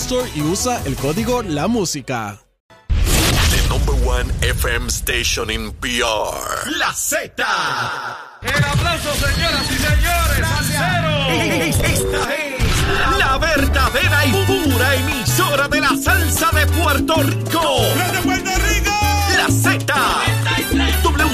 Store y usa el código La Música. The number one FM station in PR. La Z. El aplauso, señoras y señores, al cero. Esta es la verdadera y pura emisora de la salsa de Puerto Rico. de Puerto Rico! La Z.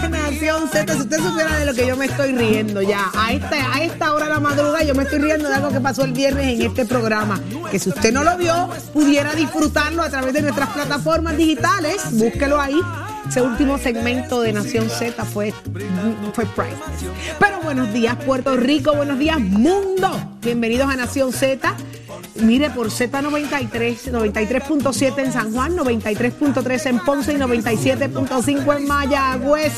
Nación Z. Si usted supiera de lo que yo me estoy riendo ya. A esta, a esta hora de la madrugada yo me estoy riendo de algo que pasó el viernes en este programa. Que si usted no lo vio, pudiera disfrutarlo a través de nuestras plataformas digitales. Búsquelo ahí. Ese último segmento de Nación Z fue, fue priceless. Pero buenos días, Puerto Rico. Buenos días, mundo. Bienvenidos a Nación Z. Mire, por Z93, 93.7 en San Juan, 93.3 en Ponce y 97.5 en Mayagüez.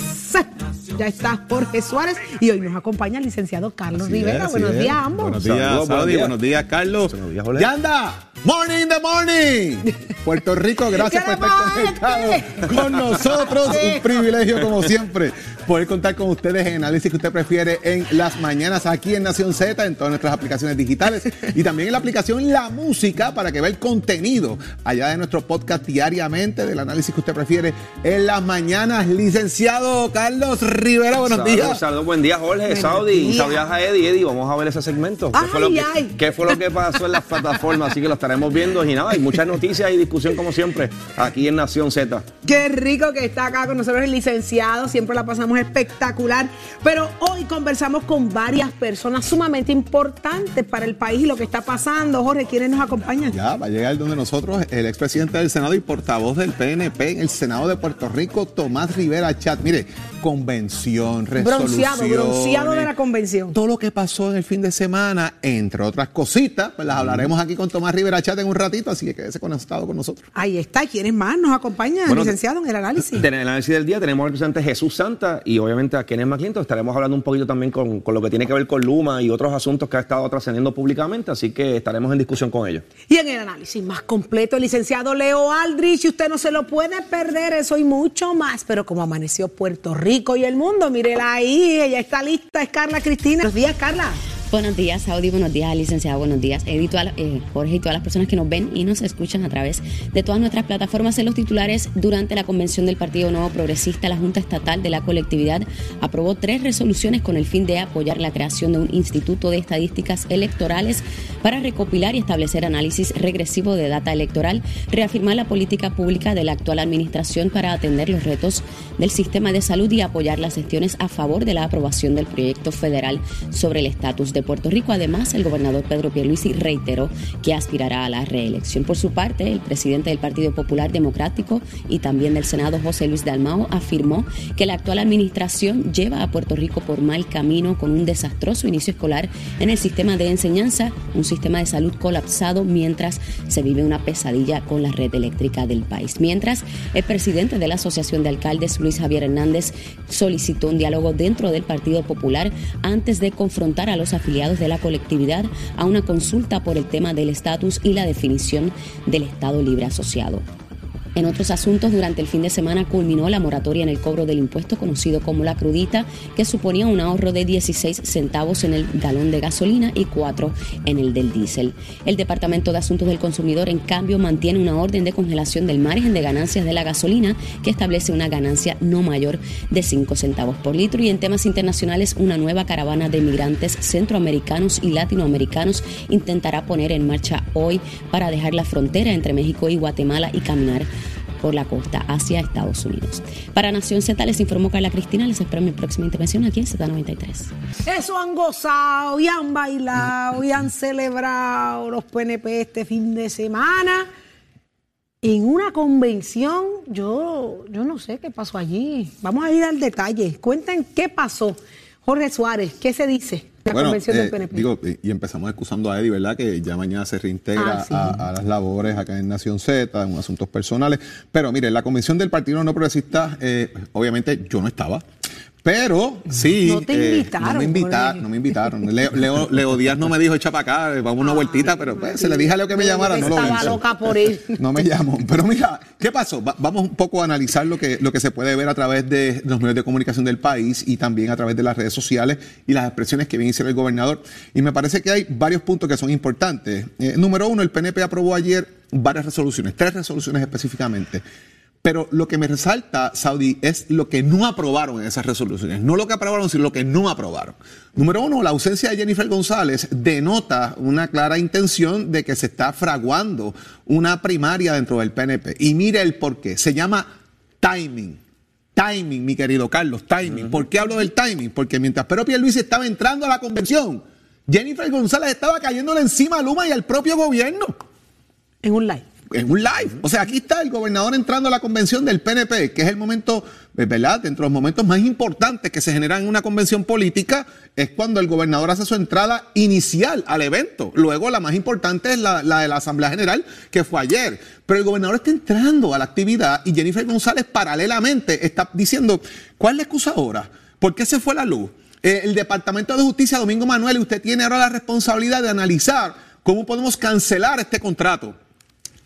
Ya está Jorge Suárez y hoy nos acompaña el licenciado Carlos Rivera. buenos días a ambos. Buenos días, Saudi. Buenos días, Carlos. Buenos días, Jorge. ¡Yanda! ¡Morning in the morning! Puerto Rico, gracias ¿Qué por estar conectado con nosotros. Un privilegio, como siempre, poder contar con ustedes en análisis que usted prefiere en las mañanas aquí en Nación Z, en todas nuestras aplicaciones digitales y también en la aplicación La Música para que vea el contenido allá de nuestro podcast diariamente del análisis que usted prefiere en las mañanas. Licenciado Carlos Rivera, buenos Saludos, días. saludos, buen día, Jorge, Saudi. días. Saudi a Eddie, Eddie, vamos a ver ese segmento. ¿Qué, fue lo Ay, que, qué fue lo que pasó en las plataformas? Así que lo estaremos viendo. Y nada, hay muchas noticias y discusión, como siempre, aquí en Nación Z. Qué rico que está acá con nosotros el licenciado, siempre la pasamos espectacular. Pero hoy conversamos con varias personas sumamente importantes para el país y lo que está pasando. Jorge, ¿quiénes nos acompañan? Ya, va a llegar donde nosotros el expresidente del Senado y portavoz del PNP en el Senado de Puerto Rico, Tomás Rivera Chat. Mire, convención, resolución. Bronceado, bronceado de la convención. Todo lo que pasó en el fin de semana, entre otras cositas, pues las hablaremos aquí con Tomás Rivera Chat en un ratito, así que quédese conectado con nosotros. Ahí está. ¿Quiénes más nos acompañan, Bueno, licenciado, en el análisis? En el análisis del día tenemos al presidente Jesús Santa y obviamente a Kenneth McClinton. Estaremos hablando un poquito también con, con lo que tiene que ver con Luma y otros asuntos que ha estado trascendiendo públicamente, así que estaremos en discusión con ellos. Y en el análisis más completo, el licenciado Leo Aldrich, y usted no se lo puede perder, eso y mucho más. Pero como amaneció Puerto Rico y el mundo, mírela ahí, ella está lista, es Carla Cristina. Buenos días, Carla. Buenos días, Saudi. Buenos días, licenciada. Buenos días, Edith, eh, Jorge y todas las personas que nos ven y nos escuchan a través de todas nuestras plataformas. En los titulares, durante la convención del Partido Nuevo Progresista, la Junta Estatal de la Colectividad aprobó tres resoluciones con el fin de apoyar la creación de un Instituto de Estadísticas Electorales para recopilar y establecer análisis regresivo de data electoral, reafirmar la política pública de la actual administración para atender los retos del sistema de salud y apoyar las gestiones a favor de la aprobación del proyecto federal sobre el estatus de Puerto Rico. Además, el gobernador Pedro Pierluisi reiteró que aspirará a la reelección. Por su parte, el presidente del Partido Popular Democrático y también del Senado, José Luis Dalmao, afirmó que la actual administración lleva a Puerto Rico por mal camino con un desastroso inicio escolar en el sistema de enseñanza, un sistema de salud colapsado mientras se vive una pesadilla con la red eléctrica del país. Mientras, el presidente de la Asociación de Alcaldes, Luis Javier Hernández, solicitó un diálogo dentro del Partido Popular antes de confrontar a los afiliados de la colectividad a una consulta por el tema del estatus y la definición del Estado Libre Asociado. En otros asuntos, durante el fin de semana culminó la moratoria en el cobro del impuesto conocido como la crudita, que suponía un ahorro de 16 centavos en el galón de gasolina y 4 en el del diésel. El Departamento de Asuntos del Consumidor, en cambio, mantiene una orden de congelación del margen de ganancias de la gasolina que establece una ganancia no mayor de 5 centavos por litro. Y en temas internacionales, una nueva caravana de migrantes centroamericanos y latinoamericanos intentará poner en marcha hoy para dejar la frontera entre México y Guatemala y caminar por la costa hacia Estados Unidos. Para Nación Z les informó Carla Cristina. Les espero en mi próxima intervención aquí en Z93. Eso han gozado y han bailado y han celebrado los PNP este fin de semana. En una convención, yo, yo no sé qué pasó allí. Vamos a ir al detalle. Cuenten qué pasó. Jorge Suárez, ¿qué se dice? La Bueno, convención eh, del PNP. digo, y empezamos excusando a Eddie, ¿verdad? Que ya mañana se reintegra Ah, sí. a, a las labores acá en Nación Z, en asuntos personales. Pero mire, la convención del Partido No Progresista, eh, obviamente yo no estaba. Pero sí. No te eh, invitaron, No me invitaron, no me invitaron. Leo, Leo- Leo Díaz no me dijo, echa para acá, vamos una vueltita, pero pues, se le dije a Leo que me llamara, no lo Estaba loca por ir. No me llamó. Pero mira, ¿qué pasó? Va- vamos un poco a analizar lo que, lo que se puede ver a través de los medios de comunicación del país y también a través de las redes sociales y las expresiones que viene hicieron el gobernador. Y me parece que hay varios puntos que son importantes. Eh, número uno, el PNP aprobó ayer varias resoluciones, tres resoluciones específicamente. Pero lo que me resalta, Saudi, es lo que no aprobaron en esas resoluciones. No lo que aprobaron, sino lo que no aprobaron. Número uno, la ausencia de Jennifer González denota una clara intención de que se está fraguando una primaria dentro del PNP. Y mire el por qué. Se llama timing. Timing, mi querido Carlos, timing. ¿Por qué hablo del timing? Porque mientras Pedro Pierluisi estaba entrando a la convención, Jennifer González estaba cayéndole encima a Luma y al propio gobierno En un live. En un live. O sea, aquí está el gobernador entrando a la convención del PNP, que es el momento, eh, ¿verdad? Dentro de los momentos más importantes que se generan en una convención política, es cuando el gobernador hace su entrada inicial al evento. Luego, la más importante es la, de la Asamblea General, que fue ayer. Pero el gobernador está entrando a la actividad y Jennifer González paralelamente está diciendo, ¿cuál es la excusa ahora? ¿Por qué se fue la luz? Eh, el Departamento de Justicia, Domingo Manuel, usted tiene ahora la responsabilidad de analizar cómo podemos cancelar este contrato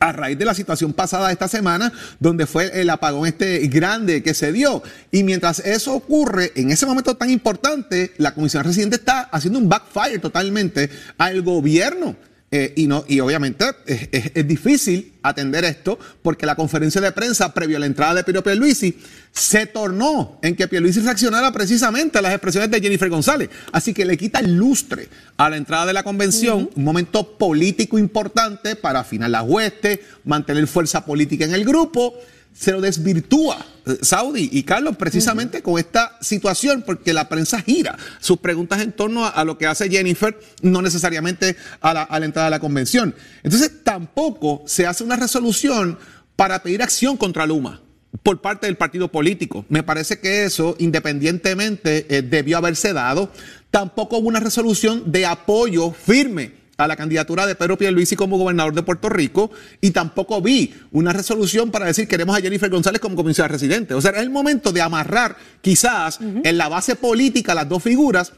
a raíz de la situación pasada esta semana, donde fue el apagón este grande que se dio. Y mientras eso ocurre, en ese momento tan importante, la Comisión Residente está haciendo un backfire totalmente al gobierno. Eh, y, no, y obviamente es, es- es difícil atender esto porque la conferencia de prensa previo a la entrada de Piero Pierluisi se tornó en que Pierluisi reaccionara precisamente a las expresiones de Jennifer González. Así que le quita el lustre a la entrada de la convención, un momento político importante para afinar las huestes, mantener fuerza política en el grupo. Se lo desvirtúa eh, Saudi y Carlos precisamente con esta situación porque la prensa gira sus preguntas en torno a, lo que hace Jennifer, no necesariamente a la, la entrada de la convención. Entonces tampoco se hace una resolución para pedir acción contra Luma por parte del partido político. Me parece que eso, independientemente, eh, debió haberse dado. Tampoco hubo una resolución de apoyo firme a la candidatura de Pedro Pierluisi como gobernador de Puerto Rico y tampoco vi una resolución para decir queremos a Jennifer González como comisionada residente. O sea, es el momento de amarrar quizás en la base política las dos figuras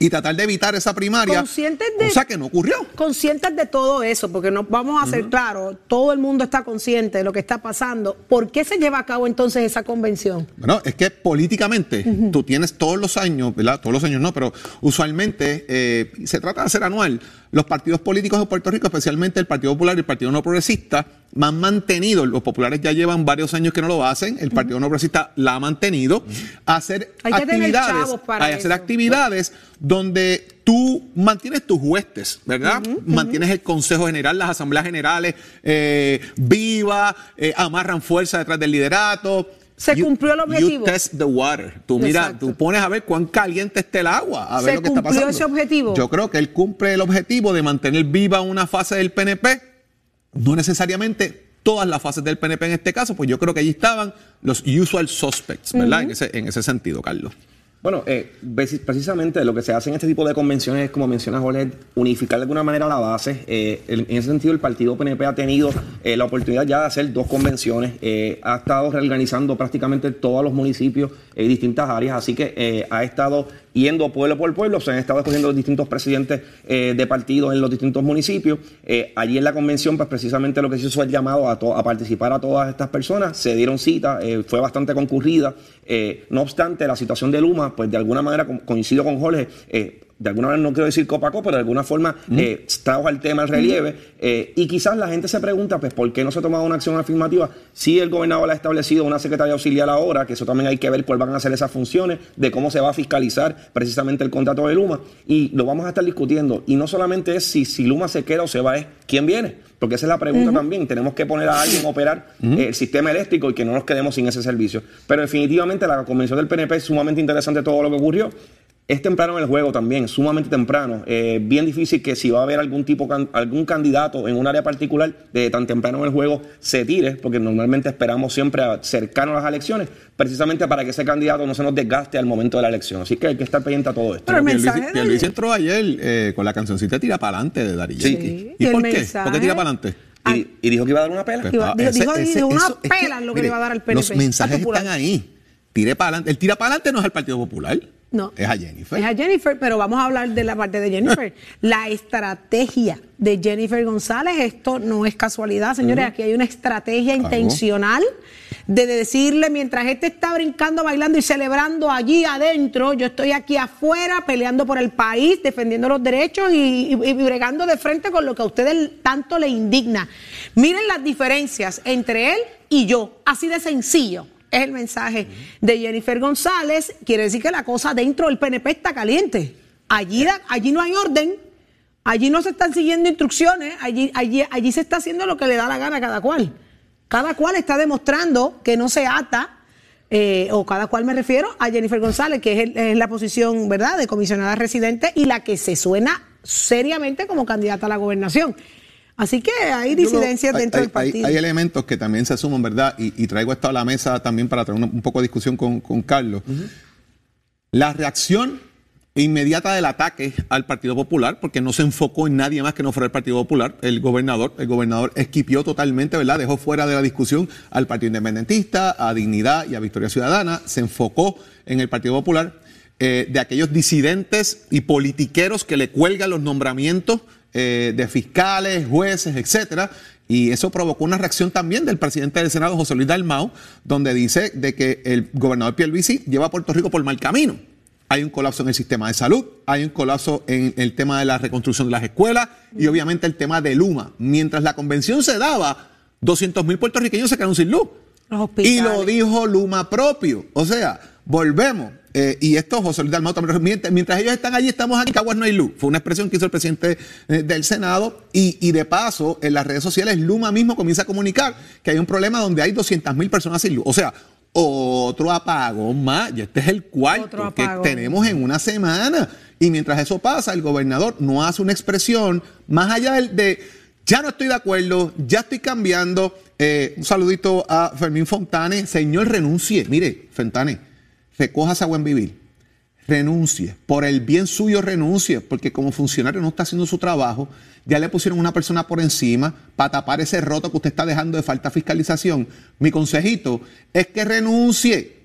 y tratar de evitar esa primaria, Conscientes de- cosa que no ocurrió. Conscientes de todo eso, porque nos vamos a ser claros, todo el mundo está consciente de lo que está pasando. ¿Por qué se lleva a cabo entonces esa convención? Bueno, es que políticamente tú tienes todos los años, ¿verdad? Todos los años no, pero usualmente eh, se trata de hacer anual. Los partidos políticos de Puerto Rico, especialmente el Partido Popular y el Partido No Progresista, han mantenido, los populares ya llevan varios años que no lo hacen, el Partido No Progresista la ha mantenido, a hacer Hay actividades, chavos para a hacer eso. actividades donde tú mantienes tus huestes, ¿verdad? Mantienes el Consejo General, las asambleas generales, eh, viva, eh, amarran fuerza detrás del liderato. Se you- cumplió el objetivo. You test the water. Tú mira, Exacto. tú pones a ver cuán caliente está el agua, a ver ¿Se lo que está cumplió pasando. ese objetivo? Yo creo que él cumple el objetivo de mantener viva una fase del PNP, no necesariamente todas las fases del PNP en este caso, pues yo creo que allí estaban los usual suspects, ¿verdad? en, ese, en ese sentido, Carlos. Bueno, eh, preci- precisamente lo que se hace en este tipo de convenciones es, como menciona Jorge, unificar de alguna manera la base. Eh, en ese sentido, el partido PNP ha tenido eh, la oportunidad ya de hacer dos convenciones. Eh, ha estado reorganizando prácticamente todos los municipios en distintas áreas, así que ha estado yendo pueblo por pueblo, se han estado escogiendo los distintos presidentes eh, de partidos en los distintos municipios. Eh, allí en la convención, pues precisamente lo que se hizo fue el llamado a, participar a todas estas personas, se dieron cita, eh, fue bastante concurrida. No obstante, la situación de Luma, pues de alguna manera co- coincido con Jorge, de alguna manera no quiero decir copaco, pero de alguna forma eh, trajo el tema al relieve. eh, y quizás la gente se pregunta, pues, ¿por qué no se ha tomado una acción afirmativa? Si el gobernador ha establecido una secretaria auxiliar ahora, que eso también hay que ver cuáles van a ser esas funciones, de cómo se va a fiscalizar precisamente el contrato de Luma. Y lo vamos a estar discutiendo. Y no solamente es si, si Luma se queda o se va, es quién viene. Porque esa es la pregunta también. Tenemos que poner a alguien a operar eh, el sistema eléctrico y que no nos quedemos sin ese servicio. Pero definitivamente la convención del PNP es sumamente interesante todo lo que ocurrió. Es temprano en el juego también, sumamente temprano. Eh, bien difícil que si va a haber algún tipo, can- algún candidato en un área particular de tan temprano en el juego se tire, porque normalmente esperamos siempre a- cercano a las elecciones, precisamente para que ese candidato no se nos desgaste al momento de la elección. Así que hay que estar pendiente a todo esto. Pero el mensaje de- Pierluisi entró ayer eh, con la cancioncita Tira para adelante de Dari Sí. Y ¿Y el por qué? mensaje- ¿Por qué tira para adelante? Y, y dijo que iba a dar una pela. Pues, Iba- dijo- ese- dijo- ese- una eso- es pela lo que le iba a dar al PNP, Los mensajes están ahí. Tire para adelante. El tira para adelante no es al Partido Popular. No. Es a Jennifer. Es a Jennifer, pero vamos a hablar de la parte de Jennifer. la estrategia de Jennifer González, esto no es casualidad, señores, aquí hay una estrategia Claro. intencional de decirle, mientras este está brincando, bailando y celebrando allí adentro, yo estoy aquí afuera peleando por el país, defendiendo los derechos y, y- y bregando de frente con lo que a ustedes tanto le indigna. Miren las diferencias entre él y yo, así de sencillo. Es el mensaje de Jennifer González. Quiere decir que la cosa dentro del PNP está caliente. Allí, allí no hay orden, allí no se están siguiendo instrucciones, allí, allí, allí se está haciendo lo que le da la gana a cada cual. Cada cual está demostrando que no se ata, eh, o cada cual me refiero a Jennifer González, que es, es la posición, ¿verdad?, de comisionada residente y la que se suena seriamente como candidata a la gobernación. Así que hay disidencias dentro hay, del partido. Hay, hay elementos que también se suman, ¿verdad? Y, y traigo esto a la mesa también para traer un poco de discusión con, con Carlos. La reacción inmediata del ataque al Partido Popular, porque no se enfocó en nadie más que no fuera el Partido Popular, el gobernador, el gobernador esquipió totalmente, ¿verdad? Dejó fuera de la discusión al Partido Independentista, a Dignidad y a Victoria Ciudadana, se enfocó en el Partido Popular, eh, de aquellos disidentes y politiqueros que le cuelgan los nombramientos eh, de fiscales, jueces, etcétera. Y eso provocó una reacción también del presidente del Senado, José Luis Dalmau, donde dice de que el gobernador Pierluisi lleva a Puerto Rico por mal camino. Hay un colapso en el sistema de salud, hay un colapso en el tema de la reconstrucción de las escuelas y obviamente el tema de Luma. Mientras la convención se daba, 200 mil puertorriqueños se quedaron sin luz. Los. Y lo dijo Luma propio. O sea, volvemos. Eh, y esto José Luis Dalmau también, mientras, mientras ellos están allí, estamos aquí, Caguas no hay luz. Fue una expresión que hizo el presidente eh, del Senado. Y, y de paso, en las redes sociales, Luma mismo comienza a comunicar que hay un problema donde hay 200 mil personas sin luz. O sea, otro apagón más. Y este es el cuarto que tenemos en una semana. Y mientras eso pasa, el gobernador no hace una expresión más allá del- de, ya no estoy de acuerdo, ya estoy cambiando. Eh, un saludito a Fermín Fontane. Señor, renuncie. Mire, Fontane, recoja ese buen vivir. Renuncie. Por el bien suyo, renuncie. Porque como funcionario no está haciendo su trabajo. Ya le pusieron una persona por encima para tapar ese roto que usted está dejando de falta fiscalización. Mi consejito es que renuncie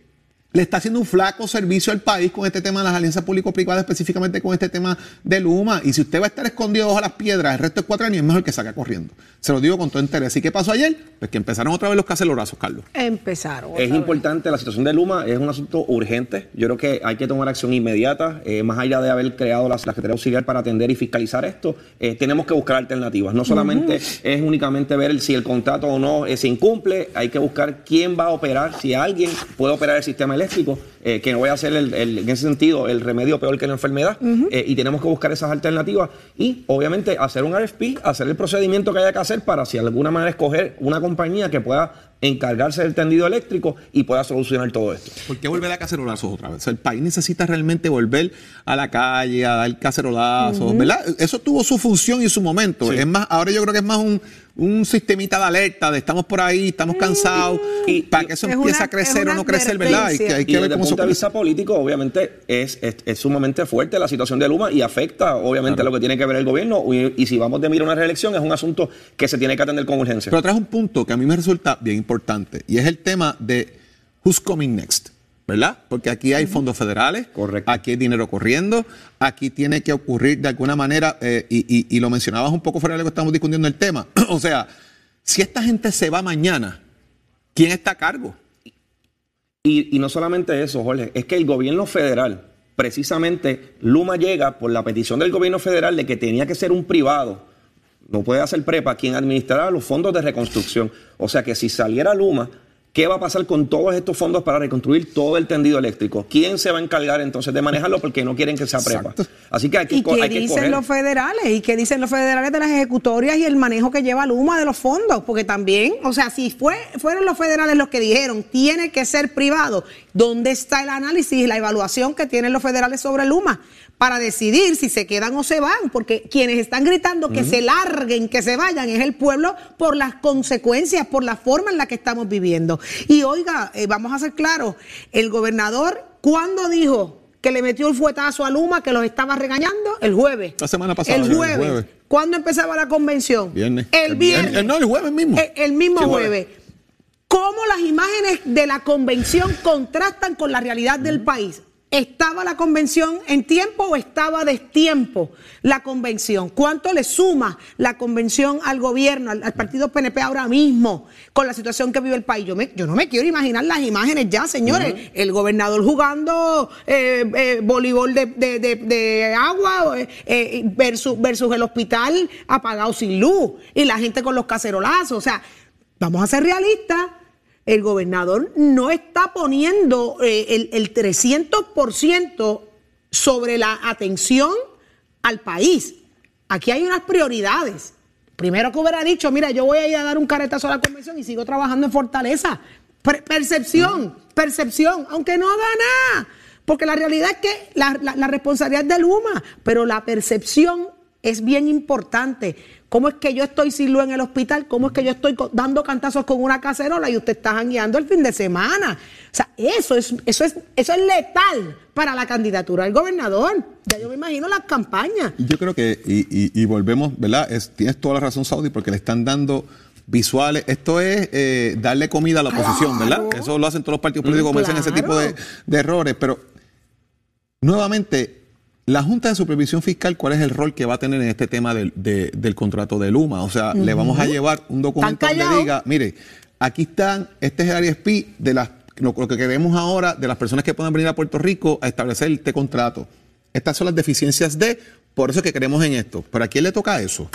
le está haciendo un flaco servicio al país con este tema de las alianzas público-privadas, específicamente con este tema de Luma. Y si usted va a estar escondido bajo las piedras el resto de cuatro años, es mejor que salga corriendo. Se lo digo con todo interés. ¿Y qué pasó ayer? Pues que empezaron otra vez los cacelorazos, Carlos. Empezaron. Es vez. importante, la situación de Luma es un asunto urgente. Yo creo que hay que tomar acción inmediata, eh, más allá de haber creado la, la Secretaría Auxiliar para atender y fiscalizar esto. eh, tenemos que buscar alternativas. No solamente es únicamente ver el- si el contrato o no eh, se incumple, hay que buscar quién va a operar, si alguien puede operar el sistema eléctrico eléctrico, eh, que no voy a hacer el- el- en ese sentido el remedio peor que la enfermedad, eh, y tenemos que buscar esas alternativas y obviamente hacer un RFP, hacer el procedimiento que haya que hacer para si de alguna manera escoger una compañía que pueda encargarse del tendido eléctrico y pueda solucionar todo esto. ¿Por qué volver a cacerolazos otra vez? O sea, el país necesita realmente volver a la calle, a dar cacerolazos, ¿verdad? Eso tuvo su función y su momento. Es más, ahora yo creo que es más un, un sistemita de alerta de estamos por ahí, estamos cansados, y para que eso Es empiece una- a crecer o no crecer, ¿verdad? Hay que, hay Y que desde ver el cómo punto se de vista político, obviamente, es, es, es sumamente fuerte la situación de Luma y afecta, obviamente, lo que tiene que ver el gobierno. Y, y si vamos de mira a una reelección, es un asunto que se tiene que atender con urgencia. Pero traes un punto que a mí me resulta bien importante y es el tema de who's coming next, ¿verdad? Porque aquí hay fondos federales, Correcto. aquí hay dinero corriendo, aquí tiene que ocurrir de alguna manera, eh, y, y- y lo mencionabas un poco fuera de lo que estamos discutiendo el tema. o sea, si esta gente se va mañana, ¿quién está a cargo? Y, y no solamente eso, Jorge, es que el gobierno federal, precisamente, Luma llega por la petición del gobierno federal de que tenía que ser un privado, no puede hacer prepa, quien administrara los fondos de reconstrucción. O sea que si saliera Luma, ¿qué va a pasar con todos estos fondos para reconstruir todo el tendido eléctrico? ¿Quién se va a encargar entonces de manejarlo? Porque no quieren que sea prepa. Exacto. Así que hay que, ¿Y qué hay que dicen los federales? ¿Y qué dicen los federales de las ejecutorias y el manejo que lleva Luma de los fondos? Porque también, o sea, si fue, fueron los federales los que dijeron, tiene que ser privado, ¿dónde está el análisis y la evaluación que tienen los federales sobre Luma? Para decidir si se quedan o se van, porque quienes están gritando que se larguen, que se vayan, es el pueblo por las consecuencias, por la forma en la que estamos viviendo. Y oiga, eh, vamos a ser claros, el gobernador, ¿cuándo dijo que le metió el fuetazo a Luma, que los estaba regañando? El jueves. La semana pasada, El el jueves. jueves. ¿Cuándo empezaba la convención? Viernes. El viernes. El- no, el jueves mismo. El, el mismo Sí, jueves. ¿Cómo las imágenes de la convención contrastan con la realidad del país? ¿Estaba la convención en tiempo o estaba destiempo la convención? ¿Cuánto le suma la convención al gobierno, al, al partido PNP ahora mismo, con la situación que vive el país? Yo, me- yo no me quiero imaginar las imágenes ya, señores. El gobernador jugando eh, eh, voleibol de, de- de- de agua eh, eh, versus, versus el hospital apagado sin luz y la gente con los cacerolazos. O sea, vamos a ser realistas. El gobernador no está poniendo eh, el, el 300% sobre la atención al país. Aquí hay unas prioridades. Primero que hubiera dicho, mira, yo voy a ir a dar un caretazo a la convención y sigo trabajando en Fortaleza. Per- percepción, percepción, aunque no haga nada. Porque la realidad es que la, la- la responsabilidad es de Luma, pero la percepción es bien importante. ¿Cómo es que yo estoy sin luz en el hospital? ¿Cómo es que yo estoy dando cantazos con una cacerola y usted está jangueando el fin de semana? O sea, eso es, eso es, eso es letal para la candidatura del gobernador. Ya yo me imagino las campañas. Yo creo que, y, y- y volvemos, ¿verdad? Es- tienes toda la razón, Saudi, porque le están dando visuales. Esto es eh, darle comida a la oposición, ¿verdad? Eso lo hacen todos los partidos políticos, cometen ese tipo de errores. Pero, nuevamente, la Junta de Supervisión Fiscal, ¿cuál es el rol que va a tener en este tema del, de- del contrato de Luma? O sea, le vamos a llevar un documento callados. diga, mire, aquí están, este es el RSP de las, lo, lo que queremos ahora de las personas que puedan venir a Puerto Rico a establecer este contrato. Estas son las deficiencias de, por eso es que queremos en esto. Pero ¿a quién le toca eso?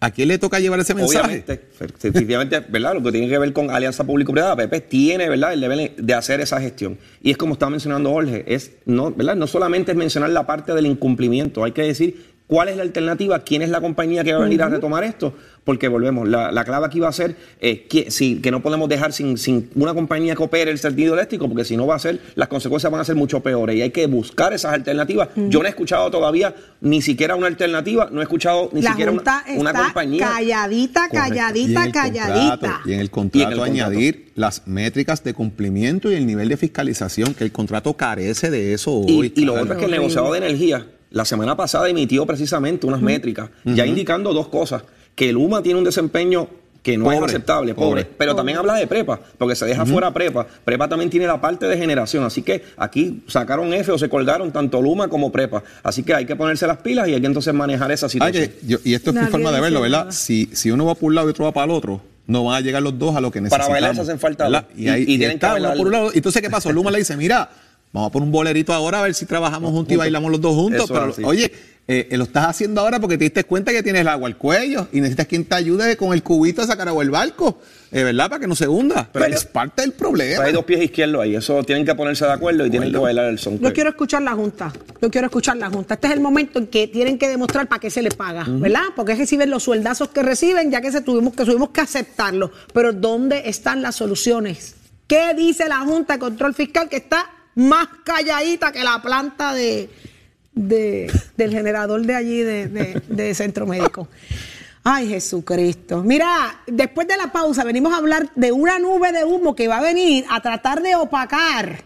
¿A quién le toca llevar ese mensaje? Obviamente, efectivamente, ¿verdad? Lo que tiene que ver con alianza público-privada, PP tiene, ¿verdad? El deber de hacer esa gestión. Y es como estaba mencionando Jorge, es no, ¿verdad? No solamente es mencionar la parte del incumplimiento, hay que decir cuál es la alternativa, quién es la compañía que va a venir a retomar esto, porque volvemos, la, la clave aquí va a ser eh, que, sí, que no podemos dejar sin, sin una compañía que opere el servicio eléctrico, porque si no va a ser, las consecuencias van a ser mucho peores y hay que buscar esas alternativas. Yo no he escuchado todavía ni siquiera una alternativa, no he escuchado ni la siquiera Junta una, una está compañía. calladita, calladita, calladita. contrato- y en el contrato, Y en el contrato. añadir las métricas de cumplimiento y el nivel de fiscalización, que el contrato carece de eso hoy. Y, y lo otro es que el negociado de energía, la semana pasada emitió precisamente unas métricas, ya indicando dos cosas, que el UMA tiene un desempeño que no es aceptable, pobre, pobre. pero también habla de prepa, porque se deja fuera prepa. Prepa también tiene la parte de generación, así que aquí sacaron F o se colgaron tanto Luma como prepa, así que hay que ponerse las pilas y hay que entonces manejar esa situación. que yo- y esto es mi forma de verlo, ¿verdad? nada. Si, si uno va por un lado y otro va para el otro, no van a llegar los dos a lo que Para necesitamos. bailar se hacen falta ¿verdad? dos. Y, Y- ahí y y tienen que por un lado. Entonces, ¿qué pasó? Luma le dice, mira, vamos a poner un bolerito ahora a ver si trabajamos juntos y bailamos los dos juntos. Eso Pero, oye, eh, eh, lo estás haciendo ahora porque te diste cuenta que tienes el agua al cuello y necesitas quien te ayude con el cubito a sacar agua del barco, eh, ¿verdad? Para que no se hunda. Pero es parte del problema. Pero hay dos pies izquierdos ahí. Eso tienen que ponerse de acuerdo y tienen que bailar el son. Yo quiero escuchar la Junta. Yo quiero escuchar la Junta. Este es el momento en que tienen que demostrar para qué se les paga, ¿verdad? Porque ven los sueldazos que reciben, ya que se tuvimos que tuvimos que aceptarlo. Pero ¿dónde están las soluciones? ¿Qué dice la Junta de Control Fiscal que está más calladita que la planta de, de- del generador de allí de, Centro Médico? Ay, Jesucristo. Mira, después de la pausa venimos a hablar de una nube de humo que va a venir a tratar de opacar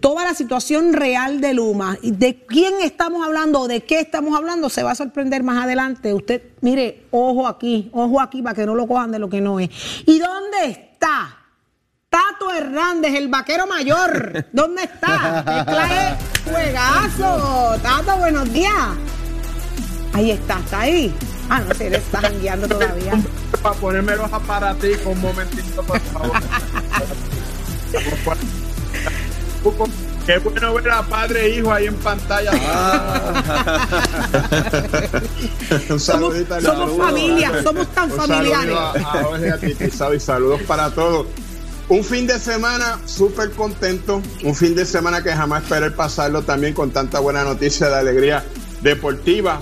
toda la situación real de Luma. ¿Y ¿De quién estamos hablando o de qué estamos hablando? Se va a sorprender más adelante. Usted, mire, ojo aquí, ojo aquí para que no lo cojan de lo que no es. ¿Y dónde está? Tato Hernández, el vaquero mayor. ¿Dónde está? Mezcla es juegazo. Tato, buenos días. Ahí está, está ahí. Ah, no sé, le está jangueando todavía. Para ponerme los aparaticos un momentito, por favor. Qué bueno ver a padre e hijo ahí en pantalla. un Somos, saludito al somos saludo. familia, somos tan Un familiares. saludo a, a Jorge, a Titi, Sabi, y saludos para todos. Un fin de semana súper contento, un fin de semana que jamás esperé pasarlo también con tanta buena noticia de alegría deportiva.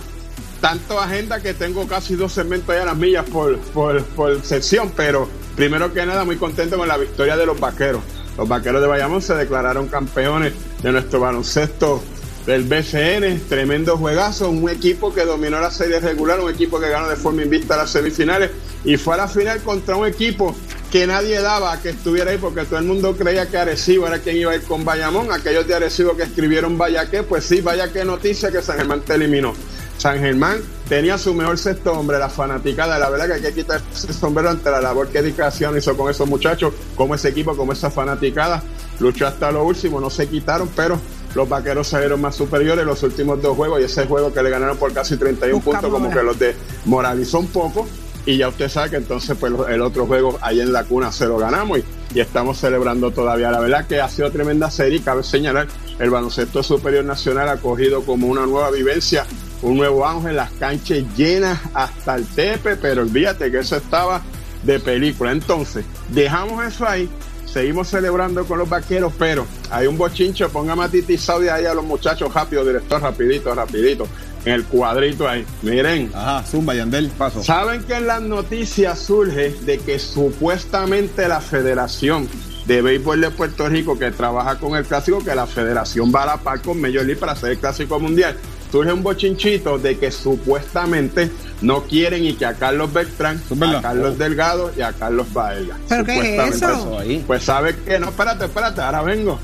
Tanto agenda que tengo casi dos segmentos ya a las millas por, por, por sección, pero primero que nada muy contento con la victoria de los vaqueros. Los vaqueros de Bayamón se declararon campeones de nuestro baloncesto del BCN, tremendo juegazo, un equipo que dominó la serie regular, un equipo que ganó de forma invicta las semifinales y fue a la final contra un equipo que nadie daba a que estuviera ahí porque todo el mundo creía que Arecibo era quien iba a ir con Bayamón, aquellos de Arecibo que escribieron vaya que, pues sí, vaya que noticia que San Germán te eliminó. San Germán tenía su mejor sexto hombre, la fanaticada. La verdad que hay que quitar ese sombrero ante la labor que dedicación hizo con esos muchachos, como ese equipo, como esa fanaticada. Luchó hasta lo último, no se quitaron, pero los vaqueros salieron más superiores los últimos dos juegos y ese juego que le ganaron por casi 31 Buscamos puntos, como que los desmoralizó un poco. Y ya usted sabe que entonces pues el otro juego ahí en la cuna se lo ganamos y, estamos celebrando todavía. La verdad que ha sido tremenda serie y cabe señalar el baloncesto superior nacional ha cogido como una nueva vivencia, un nuevo ángel, las canchas llenas hasta el tepe, pero olvídate que eso estaba de película. Entonces, dejamos eso ahí, seguimos celebrando con los vaqueros, pero hay un bochincho, póngame a Titi Saudi ahí a los muchachos rápido, director, rapidito, rapidito, en el cuadrito ahí. Miren, Ajá, Zumba, Yandel. Paso. Saben que en las noticias surge de que supuestamente la Federación de Béisbol de Puerto Rico, que trabaja con el clásico, que la Federación va a la par con Major League para hacer el clásico mundial. Surge un bochinchito de que supuestamente no quieren y que a Carlos Beltrán, a Carlos Delgado y a Carlos Baelga. ¿Pero qué es eso? Eso. Pues sabe que no, espérate, espérate, ahora vengo.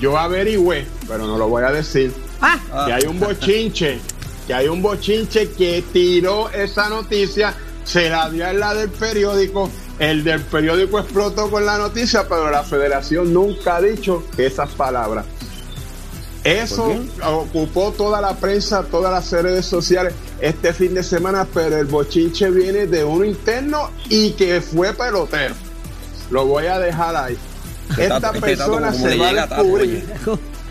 Yo averigüé, pero no lo voy a decir Ah, que hay un bochinche, que hay un bochinche que tiró esa noticia, se la dio a la del periódico, el del periódico explotó con la noticia, pero la federación nunca ha dicho esas palabras. Eso ocupó toda la prensa, todas las redes sociales este fin de semana, pero el bochinche viene de uno interno y que fue pelotero. Lo voy a dejar ahí. Esta Tato, persona se va a descubrir.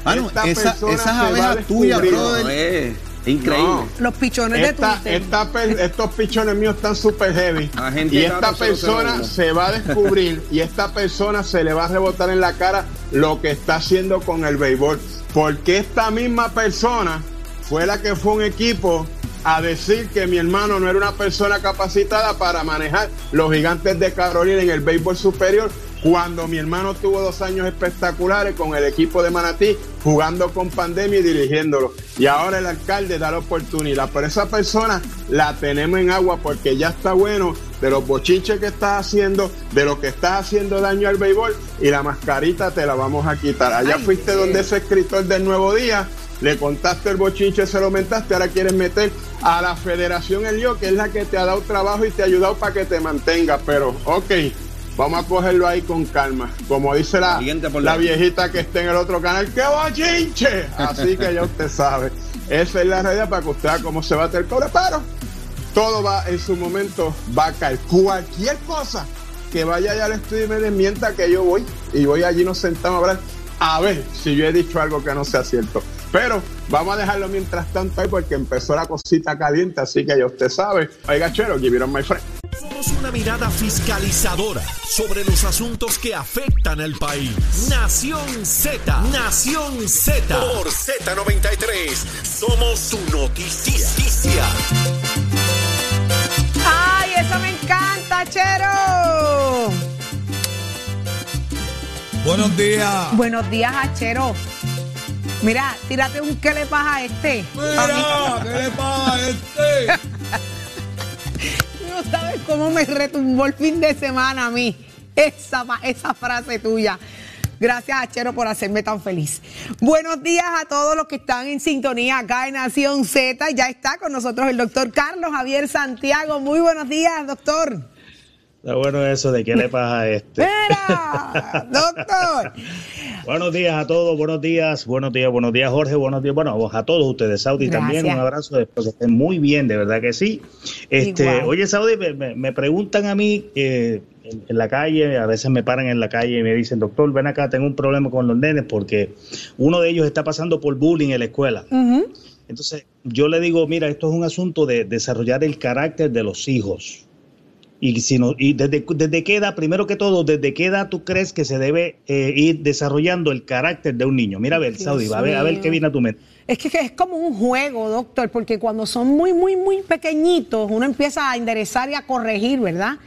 Mano, Esta esa- persona esas se va a abejas tuyas, descubrir. brother. Increíble. No. los pichones de Esta- Twitter. esta per- estos pichones míos están súper heavy. Y esta persona 001. se va a descubrir y esta persona se le va a rebotar en la cara lo que está haciendo con el béisbol. Porque esta misma persona fue la que fue un equipo a decir que mi hermano no era una persona capacitada para manejar los gigantes de Carolina en el béisbol superior cuando mi hermano tuvo dos años espectaculares con el equipo de Manatí, jugando con pandemia y dirigiéndolo. Y ahora el alcalde da la oportunidad. Pero esa persona la tenemos en agua porque ya está bueno de los bochinches que estás haciendo, de lo que estás haciendo daño al béisbol y la mascarita te la vamos a quitar. Allá Ay, fuiste sí. donde ese escritor del Nuevo Día, le contaste el bochinche, se lo mentaste, ahora quieres meter a la Federación El Lío, que es la que te ha dado trabajo y te ha ayudado para que te mantenga. Pero, ok, vamos a cogerlo ahí con calma. Como dice la, la- viejita que está en el otro canal, ¡qué bochinche! Así que ya usted sabe. Esa es la realidad para que usted vea cómo se va a hacer el cobre, pero todo va en su momento, va a caer. Cualquier cosa que vaya allá al estudio y me desmienta que yo voy y voy allí nos sentamos a hablar a ver si yo he dicho algo que no sea cierto. Pero vamos a dejarlo mientras tanto ahí porque empezó la cosita caliente, así que ya usted sabe. Oiga, chero, give it on my friend. Mirada fiscalizadora sobre los asuntos que afectan al país. Nación Z, Nación Z. Por Z93, somos su noticia. ¡Ay, eso me encanta, Chero! Buenos días. Buenos días, Achero. Mira, tírate un qué le pasa a este. Mira. ¿qué le pasa a este? Sabes cómo me retumbó el fin de semana a mí. Esa, esa frase tuya. Gracias, Achero, por hacerme tan feliz. Buenos días a todos los que están en sintonía acá en Nación Z. Ya está con nosotros el doctor Carlos Javier Santiago. Muy buenos días, doctor. Está bueno eso de qué le pasa a este. Mira, doctor. buenos días a todos, buenos días, buenos días, buenos días, Jorge, buenos días, bueno, a todos ustedes, Saudi también, un abrazo, espero que estén muy bien, de verdad que sí. Este, Igual. oye, Saudi, me, preguntan a mí eh, en, en la calle, a veces me paran en la calle y me dicen, doctor, ven acá, tengo un problema con los nenes porque uno de ellos está pasando por bullying en la escuela. Entonces, yo le digo, mira, esto es un asunto de desarrollar el carácter de los hijos. Y, si no, y desde, desde qué edad, primero que todo, desde qué edad tú crees que se debe eh, ir desarrollando el carácter de un niño? Mira, a ver, Saudi, a ver, a ver qué viene a tu mente. Es que es como un juego, doctor, porque cuando son muy, muy, muy pequeñitos, uno empieza a enderezar y a corregir, ¿verdad?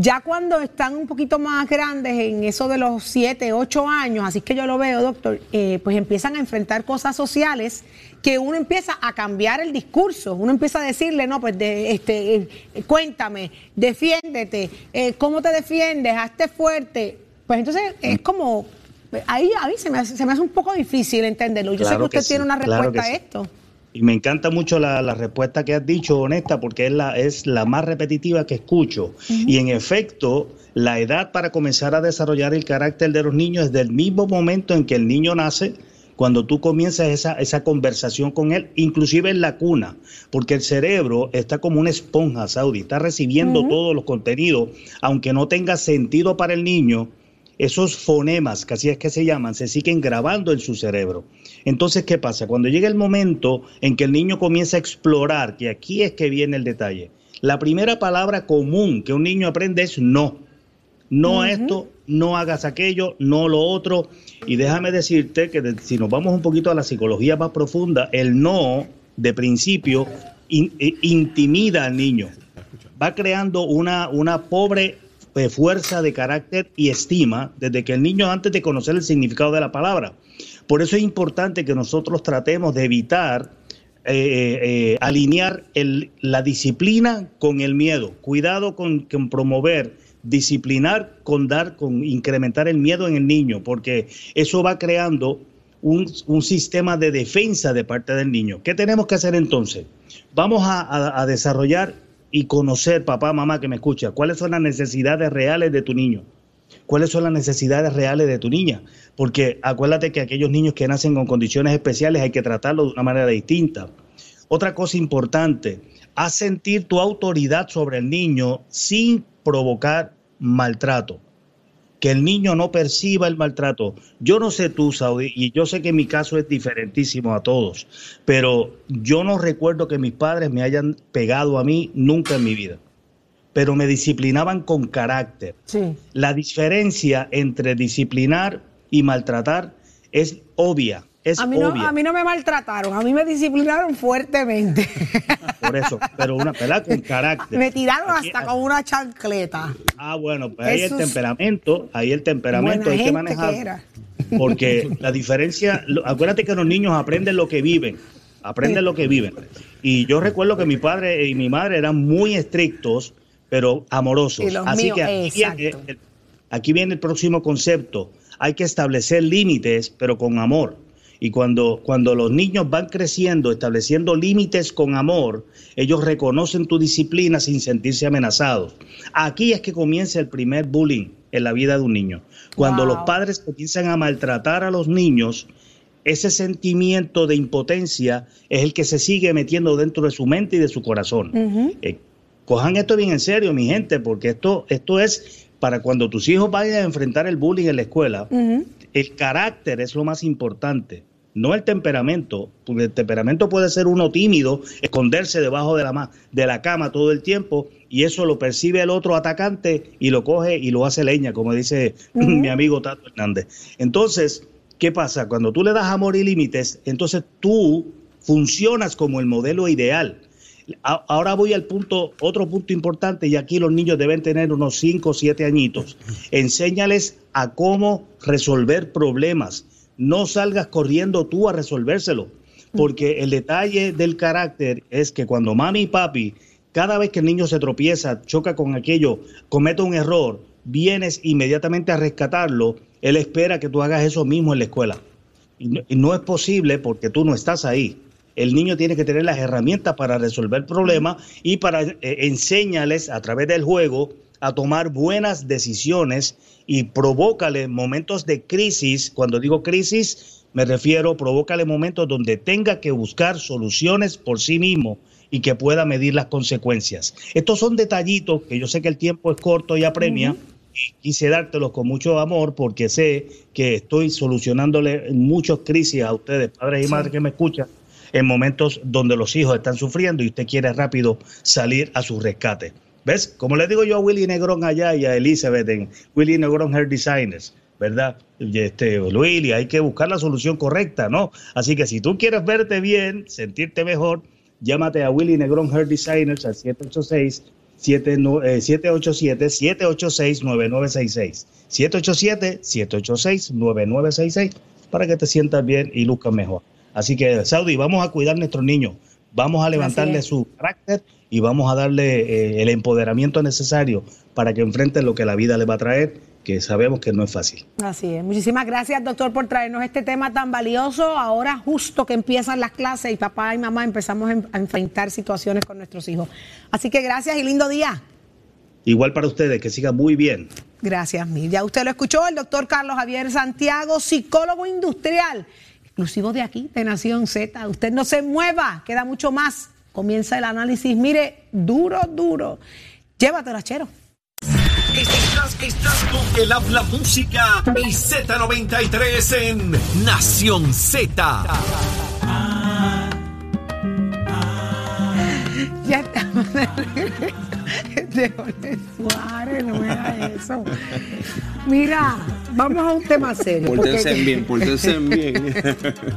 Ya cuando están un poquito más grandes, en eso de los 7, 8 años, así que yo lo veo, doctor, eh, pues empiezan a enfrentar cosas sociales que uno empieza a cambiar el discurso. Uno empieza a decirle, no, pues de, este, eh, cuéntame, defiéndete, eh, ¿cómo te defiendes? Hazte fuerte. Pues entonces es como, ahí a mí se me hace, se me hace un poco difícil entenderlo. Yo sé que usted que tiene una respuesta a sí. Y me encanta mucho la, la respuesta que has dicho, honesta, porque es la, es la más repetitiva que escucho. Y en efecto, la edad para comenzar a desarrollar el carácter de los niños es del mismo momento en que el niño nace, cuando tú comienzas esa, esa conversación con él, inclusive en la cuna, porque el cerebro está como una esponja, Saudi, está recibiendo todos los contenidos, aunque no tenga sentido para el niño, esos fonemas, que así es que se llaman, se siguen grabando en su cerebro. Entonces, ¿qué pasa? Cuando llega el momento en que el niño comienza a explorar, que aquí es que viene el detalle, la primera palabra común que un niño aprende es no. No esto, no hagas aquello, no lo otro. Y déjame decirte que de- si nos vamos un poquito a la psicología más profunda, el no, de principio, in- eh, intimida al niño. Va creando una, una pobre eh, fuerza de carácter y estima desde que el niño antes de conocer el significado de la palabra. Por eso es importante que nosotros tratemos de evitar eh, eh, alinear la disciplina con el miedo. Cuidado con, promover, disciplinar con dar, con incrementar el miedo en el niño, porque eso va creando un, sistema de defensa de parte del niño. ¿Qué tenemos que hacer entonces? Vamos a desarrollar y conocer, papá, mamá que me escucha, cuáles son las necesidades reales de tu niño cuáles son las necesidades reales de tu niña. Porque acuérdate que aquellos niños que nacen con condiciones especiales hay que tratarlos de una manera distinta. Otra cosa importante, haz sentir tu autoridad sobre el niño sin provocar maltrato. Que el niño no perciba el maltrato. Yo no sé tú, Saudi, y yo sé que mi caso es diferentísimo a todos, pero yo no recuerdo que mis padres me hayan pegado a mí nunca en mi vida, pero me disciplinaban con carácter. Sí. La diferencia entre disciplinar y maltratar es obvia, es A mí, no, obvia. a mí no me maltrataron, a mí me disciplinaron fuertemente. Por eso, pero una pelada con carácter. me tiraron Aquí- hasta con una chancleta. Ah, bueno, pues ahí el temperamento, ahí el temperamento hay que manejar. Porque la diferencia, acuérdate que los niños aprenden lo que viven, aprenden lo que viven. Y yo recuerdo que mi padre y mi madre eran muy estrictos, pero amorosos. Y los Así míos, que aquí viene, el, aquí viene el próximo concepto. Hay que establecer límites, pero con amor. Y cuando, cuando los niños van creciendo, estableciendo límites con amor, ellos reconocen tu disciplina sin sentirse amenazados. Aquí es que comienza el primer bullying en la vida de un niño. Cuando Wow. los padres comienzan a maltratar a los niños, ese sentimiento de impotencia es el que se sigue metiendo dentro de su mente y de su corazón. Eh, cojan esto bien en serio, mi gente, porque esto, esto es para cuando tus hijos vayan a enfrentar el bullying en la escuela, el carácter es lo más importante. no el temperamento, porque el temperamento puede ser uno tímido, esconderse debajo de la, de la cama todo el tiempo y eso lo percibe el otro atacante y lo coge y lo hace leña, como dice mi amigo Tato Hernández. Entonces, ¿qué pasa? Cuando tú le das amor y límites, entonces tú funcionas como el modelo ideal. Ahora voy al punto, otro punto importante, y aquí los niños deben tener unos 5 o 7 añitos. Enséñales a cómo resolver problemas no salgas corriendo tú a resolvérselo. Porque el detalle del carácter es que cuando mami y papi, cada vez que el niño se tropieza, choca con aquello, comete un error, vienes inmediatamente a rescatarlo, él espera que tú hagas eso mismo en la escuela. Y no, es posible porque tú no estás ahí. El niño tiene que tener las herramientas para resolver problemas y para eh, enseñarles a través del juego a tomar buenas decisiones y provócale momentos de crisis. Cuando digo crisis, me refiero, provócale momentos donde tenga que buscar soluciones por sí mismo y que pueda medir las consecuencias. Estos son detallitos que yo sé que el tiempo es corto y apremia. y Quise dártelos con mucho amor porque sé que estoy solucionándole muchas crisis a ustedes, padres y madres que me escuchan, en momentos donde los hijos están sufriendo y usted quiere rápido salir a su rescate. ¿Ves? Como le digo yo a Willy Negrón allá y a Elizabeth en Willy Negrón Hair Designers, ¿verdad? Este, Willy, hay que buscar la solución correcta, ¿no? Así que si tú quieres verte bien, sentirte mejor, llámate a Willy Negrón Hair Designers al 786 787-786-9966. 787-786-9966 para que te sientas bien y luzcas mejor. Así que, Saudi, vamos a cuidar a nuestros niños, vamos a levantarle su carácter y vamos a darle eh, el empoderamiento necesario para que enfrenten lo que la vida le va a traer, que sabemos que no es fácil. Así es. Muchísimas gracias, doctor, por traernos este tema tan valioso. Ahora justo que empiezan las clases y papá y mamá empezamos a enfrentar situaciones con nuestros hijos. Así que gracias y lindo día. Igual para ustedes, que sigan muy bien. Gracias, Mil. Ya usted lo escuchó, el doctor Carlos Javier Santiago, psicólogo industrial, exclusivo de aquí, de Nación Z. Usted no se mueva, queda mucho más comienza el análisis, mire, duro, duro. Llévatelo, chero. Estás, estás con el habla música y Z93 en Nación Z. Ya estamos Suárez, no me da eso. Mira, vamos a un tema serio. Pórtense bien, pórtense bien.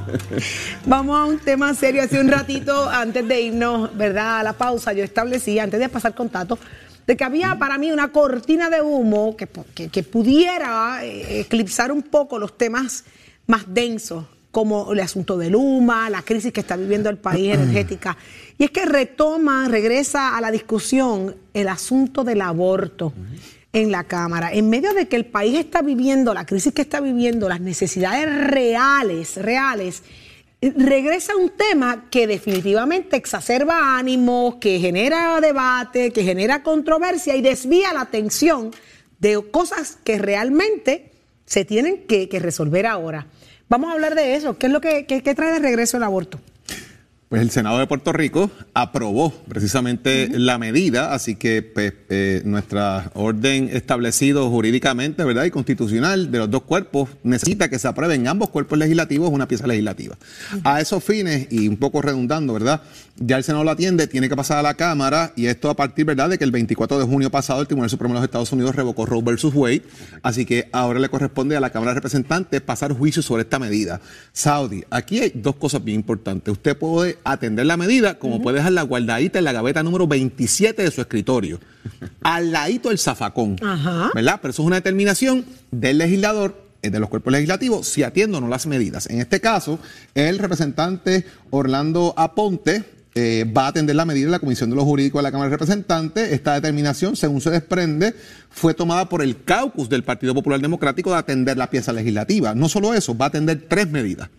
vamos a un tema serio. Hace un ratito, antes de irnos, ¿verdad? A la pausa, yo establecí, antes de pasar contacto, de que había para mí una cortina de humo que, que pudiera eh, eclipsar un poco los temas más densos como el asunto del UMA, la crisis que está viviendo el país energética. Y es que retoma, regresa a la discusión el asunto del aborto en la Cámara. En medio de que el país está viviendo, la crisis que está viviendo, las necesidades reales, reales, regresa un tema que definitivamente exacerba ánimos, que genera debate, que genera controversia y desvía la atención de cosas que realmente se tienen que, que resolver ahora. Vamos a hablar de eso. ¿Qué es lo que trae de regreso el aborto? Pues el Senado de Puerto Rico aprobó precisamente la medida, así que pues, eh, nuestra orden establecido jurídicamente, ¿verdad? Y constitucional de los dos cuerpos necesita que se aprueben ambos cuerpos legislativos una pieza legislativa. A esos fines, y un poco redundando, ¿verdad? Ya el Senado lo atiende, tiene que pasar a la Cámara, y esto a partir, ¿verdad?, de que el 24 de junio pasado el Tribunal Supremo de los Estados Unidos revocó Roe versus Wade, así que ahora le corresponde a la Cámara de Representantes pasar juicio sobre esta medida. Saudi, aquí hay dos cosas bien importantes. Usted puede atender la medida, como puede dejar la guardadita en la gaveta número 27 de su escritorio, al ladito del zafacón, ¿verdad? Pero eso es una determinación del legislador de los cuerpos legislativos si atiendo o no las medidas. En este caso, el representante Orlando Aponte eh, va a atender la medida de la Comisión de los Jurídicos de la Cámara de Representantes. Esta determinación, según se desprende, fue tomada por el caucus del Partido Popular Democrático de atender la pieza legislativa. No solo eso, va a atender tres medidas.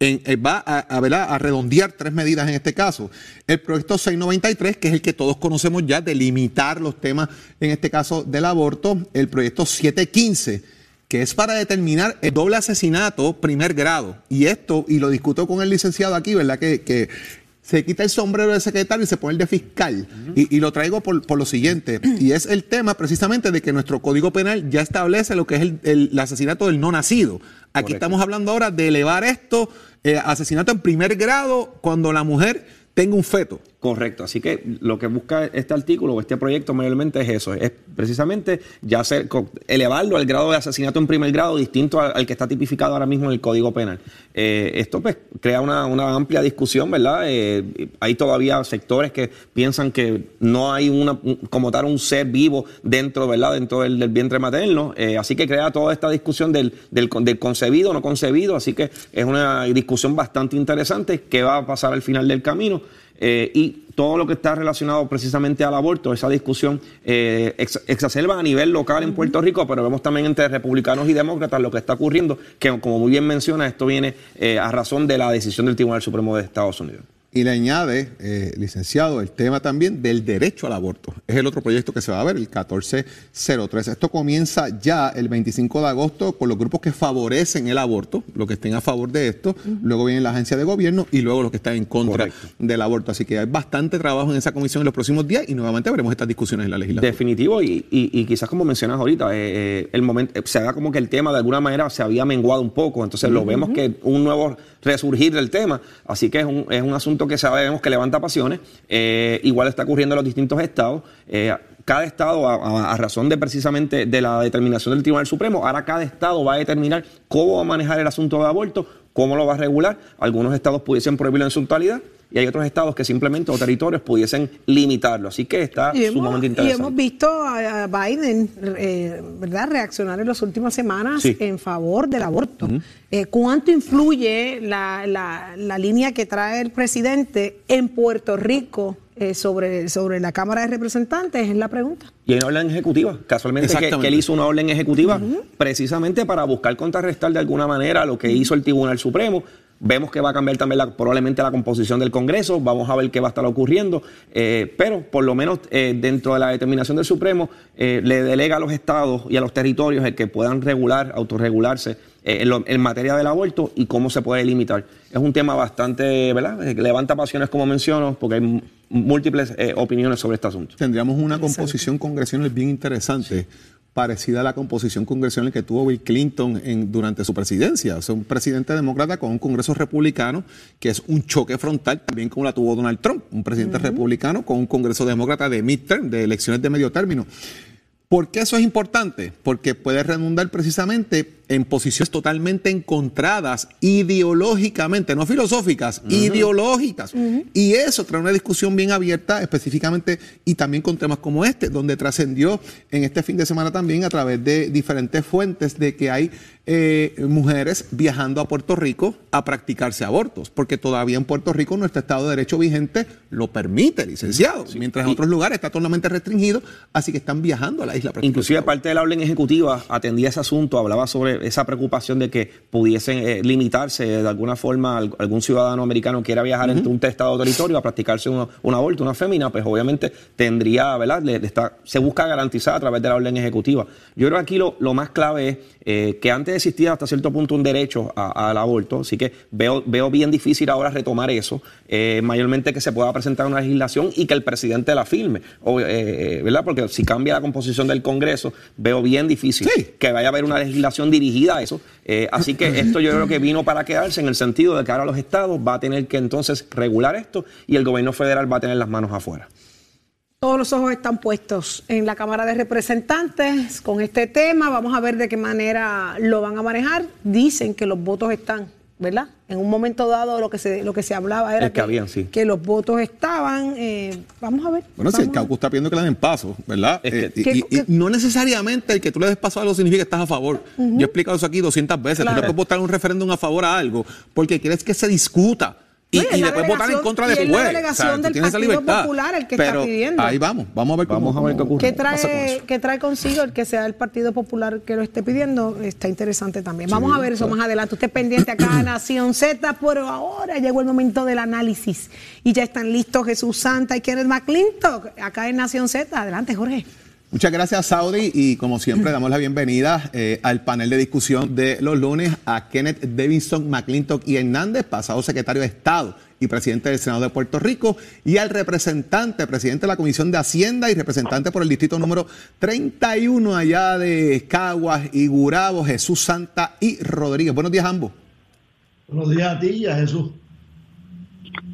Eh, va a, a, redondear tres medidas en este caso. El proyecto 693, que es el que todos conocemos ya, de limitar los temas, en este caso del aborto. El proyecto 715, que es para determinar el doble asesinato primer grado. Y esto, y lo discuto con el licenciado aquí, ¿verdad? Que se quita el sombrero de secretario y se pone el de fiscal. y, y lo traigo por, por lo siguiente, y es el tema precisamente de que nuestro Código Penal ya establece lo que es el, el- el asesinato del no nacido. Aquí estamos hablando ahora de elevar esto, eh, asesinato en primer grado, cuando la mujer tenga un feto. Correcto, así que lo que busca este artículo o este proyecto mayormente es eso, es precisamente ya elevarlo al grado de asesinato en primer grado distinto al, que está tipificado ahora mismo en el Código Penal. Eh, esto pues crea una, amplia discusión, ¿verdad? Eh, hay todavía sectores que piensan que no hay una, un- como tal un ser vivo dentro, ¿verdad? Dentro del, vientre materno, Eh, así que crea toda esta discusión del, del, del concebido, no concebido, así que es una discusión bastante interesante que va a pasar al final del camino. Eh, y todo lo que está relacionado precisamente al aborto, esa discusión eh, ex- exacerba a nivel local en Puerto Rico, pero vemos también entre republicanos y demócratas lo que está ocurriendo, que como muy bien menciona, esto viene eh, a razón de la decisión del Tribunal Supremo de Estados Unidos. Y le añade, eh, licenciado, el tema también del derecho al aborto. Es el otro proyecto que se va a ver, el 1403. Esto comienza ya el 25 de agosto con los grupos que favorecen el aborto, los que estén a favor de esto. Luego viene la agencia de gobierno y luego los que están en contra del aborto. Así que hay bastante trabajo en esa comisión en los próximos días y nuevamente veremos estas discusiones en la legislatura. Definitivo, y, y- y quizás como mencionas ahorita, eh, eh, el momento, se haga como que el tema de alguna manera se había menguado un poco, entonces lo vemos que un nuevo resurgir del tema, así que es un, es un asunto que sabemos que levanta pasiones, eh, igual está ocurriendo en los distintos estados. eh, cada estado, a, razón de precisamente de la determinación del Tribunal Supremo, ahora cada estado va a determinar cómo va a manejar el asunto de aborto, cómo lo va a regular. Algunos estados pudiesen prohibirlo en su totalidad y hay otros estados que simplemente o territorios pudiesen limitarlo. Así que está Y hemos, sumamente y interesante. hemos visto a Biden eh, ¿verdad? reaccionar en las últimas semanas Sí. en favor del aborto. Eh, ¿Cuánto influye la, la- la línea que trae el presidente en Puerto Rico eh, sobre, sobre la Cámara de Representantes? Es la pregunta. Y hay una orden ejecutiva, casualmente que él hizo una orden ejecutiva precisamente para buscar contrarrestar de alguna manera lo que hizo el Tribunal Supremo. Vemos que va a cambiar también la- probablemente la composición del Congreso, vamos a ver qué va a estar ocurriendo, eh, pero por lo menos eh, dentro de la determinación del Supremo eh, le delega a los estados y a los territorios el que puedan regular, autorregularse eh, en, lo- en materia del aborto y cómo se puede limitar. Es un tema bastante, ¿verdad? Levanta pasiones como menciono, porque hay múltiples eh, opiniones sobre este asunto. Tendríamos una composición congresional bien interesante, parecida a la composición congresional que tuvo Bill Clinton en- durante su presidencia. O sea, un presidente demócrata con un Congreso republicano, que es un choque frontal, también como la tuvo Donald Trump, un presidente republicano con un Congreso demócrata de midterm, de elecciones de medio término. ¿Por qué eso es importante? Porque puede redundar precisamente en posiciones totalmente encontradas ideológicamente, no filosóficas, ideológicas. Y eso trae una discusión bien abierta específicamente y también con temas como este, donde trascendió en este fin de semana también a través de diferentes fuentes de que hay eh, mujeres viajando a Puerto Rico a practicarse abortos, porque todavía en Puerto Rico nuestro Estado de Derecho vigente lo permite, licenciado, mientras en otros lugares está totalmente restringido, así que están viajando a la isla. Inclusive parte de la orden ejecutiva atendía ese asunto, hablaba sobre esa preocupación de que pudiesen eh, limitarse de alguna forma al- algún ciudadano americano que quiera viajar entre un estado o territorio a practicarse una- un aborto, una fémina, pues obviamente tendría, ¿verdad? Le- le está- se busca garantizar a través de la orden ejecutiva. Yo creo que aquí lo, lo más clave es eh, que antes existía hasta cierto punto un derecho al aborto, así que veo, veo bien difícil ahora retomar eso, eh, mayormente que se pueda presentar una legislación y que el presidente la firme, o, eh, ¿verdad? Porque si cambia la composición del Congreso, veo bien difícil que vaya a haber una legislación dirigida a eso. Eh, así que esto yo creo que vino para quedarse en el sentido de que ahora los estados va a tener que entonces regular esto y el gobierno federal va a tener las manos afuera. Todos los ojos están puestos en la Cámara de Representantes con este tema. Vamos a ver de qué manera lo van a manejar. Dicen que los votos están, ¿verdad? En un momento dado lo que se, lo que se hablaba era Es que habían, sí. que los votos estaban. eh, vamos a ver. Bueno, si el caucus está pidiendo que le den paso, ¿verdad? Eh, y, ¿Qué- y- y no necesariamente el que tú le des paso a algo significa que estás a favor. Yo he explicado eso aquí 200 veces. Claro. Tú no puedes votar un referéndum a favor a algo porque quieres que se discuta. Y, No, y es y la después votar en contra y es la después. delegación del esa Partido libertad. Popular el que está pidiendo. Ahí vamos, vamos a ver cómo, Vamos a ver qué ocurre. ¿Qué trae, eso. qué trae consigo el que sea el Partido Popular que lo esté pidiendo? Está interesante también. Vamos a ver eso más adelante. Usted pendiente acá a Nación Z, pero ahora llegó el momento del análisis. Y ya están listos Jesús Santa y Kenneth McClintock acá en Nación Z. Adelante, Jorge. Muchas gracias, Saudi. Y como siempre, damos la bienvenida eh, al panel de discusión de los lunes a Kenneth Davidson, McClintock y Hernández, pasado secretario de Estado y presidente del Senado de Puerto Rico, y al representante, presidente de la Comisión de Hacienda y representante por el distrito número 31 allá de Caguas y Gurabo, Jesús Santa y Rodríguez. Buenos días, ambos. Buenos días a ti y a Jesús.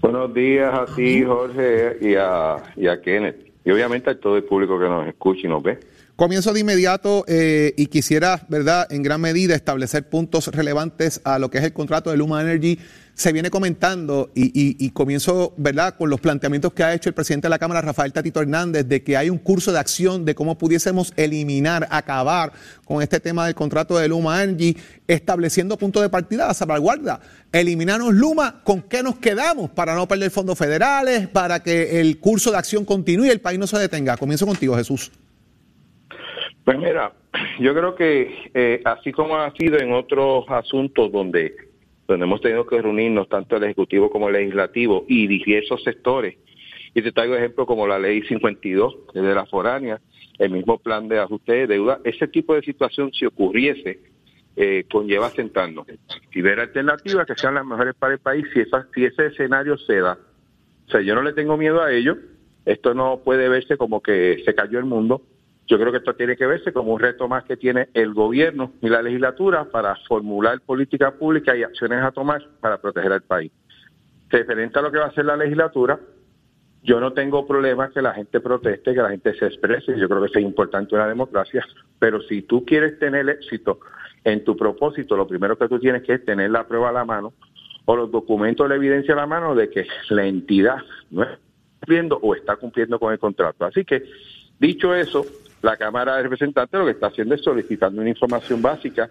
Buenos días a ti, Jorge, y a, y a Kenneth y obviamente a todo el público que nos escucha y nos ve. Comienzo de inmediato eh, y quisiera, ¿verdad?, en gran medida establecer puntos relevantes a lo que es el contrato de Luma Energy. Se viene comentando y, comienzo, ¿verdad?, con los planteamientos que ha hecho el presidente de la Cámara, Rafael Tatito Hernández, de que hay un curso de acción de cómo pudiésemos eliminar, acabar con este tema del contrato de Luma Energy, estableciendo puntos de partida a salvaguarda. Eliminarnos Luma, ¿con qué nos quedamos para no perder fondos federales, para que el curso de acción continúe y el país no se detenga? Comienzo contigo, Jesús. Pues mira, yo creo que eh, así como ha sido en otros asuntos donde, donde hemos tenido que reunirnos tanto el Ejecutivo como el Legislativo y diversos sectores, y te traigo ejemplos como la Ley 52 de la foránea, el mismo plan de ajuste de deuda, ese tipo de situación si ocurriese, eh, conlleva sentarnos. Y ver alternativas que sean las mejores para el país si, esa, si ese escenario se da. O sea, yo no le tengo miedo a ello, esto no puede verse como que se cayó el mundo, yo creo que esto tiene que verse como un reto más que tiene el gobierno y la legislatura para formular políticas públicas y acciones a tomar para proteger al país. Referente a lo que va a hacer la legislatura, yo no tengo problema que la gente proteste, que la gente se exprese, yo creo que eso es importante en una democracia, pero si tú quieres tener éxito en tu propósito, lo primero que tú tienes que es tener la prueba a la mano o los documentos, la evidencia a la mano de que la entidad no está cumpliendo o está cumpliendo con el contrato. Así que, dicho eso, la Cámara de Representantes lo que está haciendo es solicitando una información básica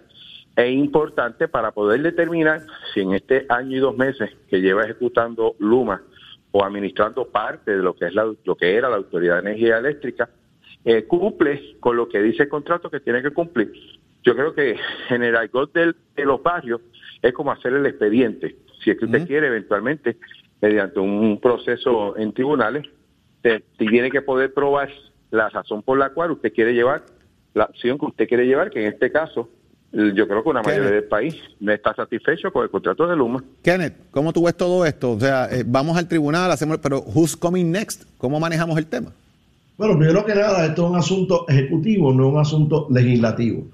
e importante para poder determinar si en este año y dos meses que lleva ejecutando Luma o administrando parte de lo que es la, lo que era la Autoridad de Energía Eléctrica eh, cumple con lo que dice el contrato que tiene que cumplir. Yo creo que en el de los barrios es como hacer el expediente. Si es que usted quiere eventualmente, mediante un proceso en tribunales, tiene que poder probar la razón por la cual usted quiere llevar la acción que usted quiere llevar, que en este caso yo creo que una mayoría del país no está satisfecho con el contrato de Luma. Kenneth, ¿cómo tú ves todo esto? O sea, eh, vamos al tribunal, hacemos, pero who's coming next? ¿Cómo manejamos el tema? Bueno, primero que nada, esto es un asunto ejecutivo, no un asunto legislativo.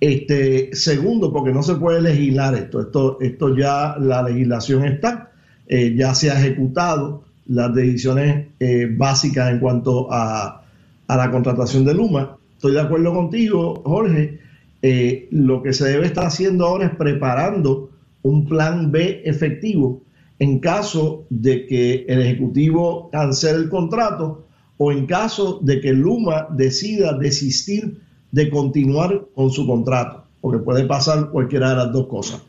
Este, segundo, porque no se puede legislar esto. Esto, esto ya la legislación está, eh, ya se ha ejecutado las decisiones eh, básicas en cuanto a a la contratación de Luma. Estoy de acuerdo contigo, Jorge. Eh, lo que se debe estar haciendo ahora es preparando un plan B efectivo en caso de que el Ejecutivo cancele el contrato o en caso de que Luma decida desistir de continuar con su contrato, porque puede pasar cualquiera de las dos cosas.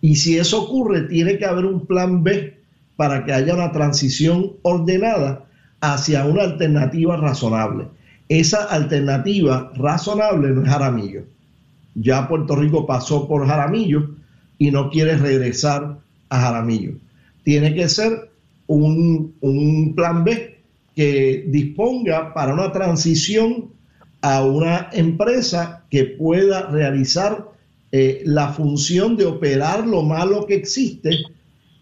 Y si eso ocurre, tiene que haber un plan B para que haya una transición ordenada hacia una alternativa razonable esa alternativa razonable no es Jaramillo. Ya Puerto Rico pasó por Jaramillo y no quiere regresar a Jaramillo. Tiene que ser un, plan B que disponga para una transición a una empresa que pueda realizar eh, la función de operar lo malo que existe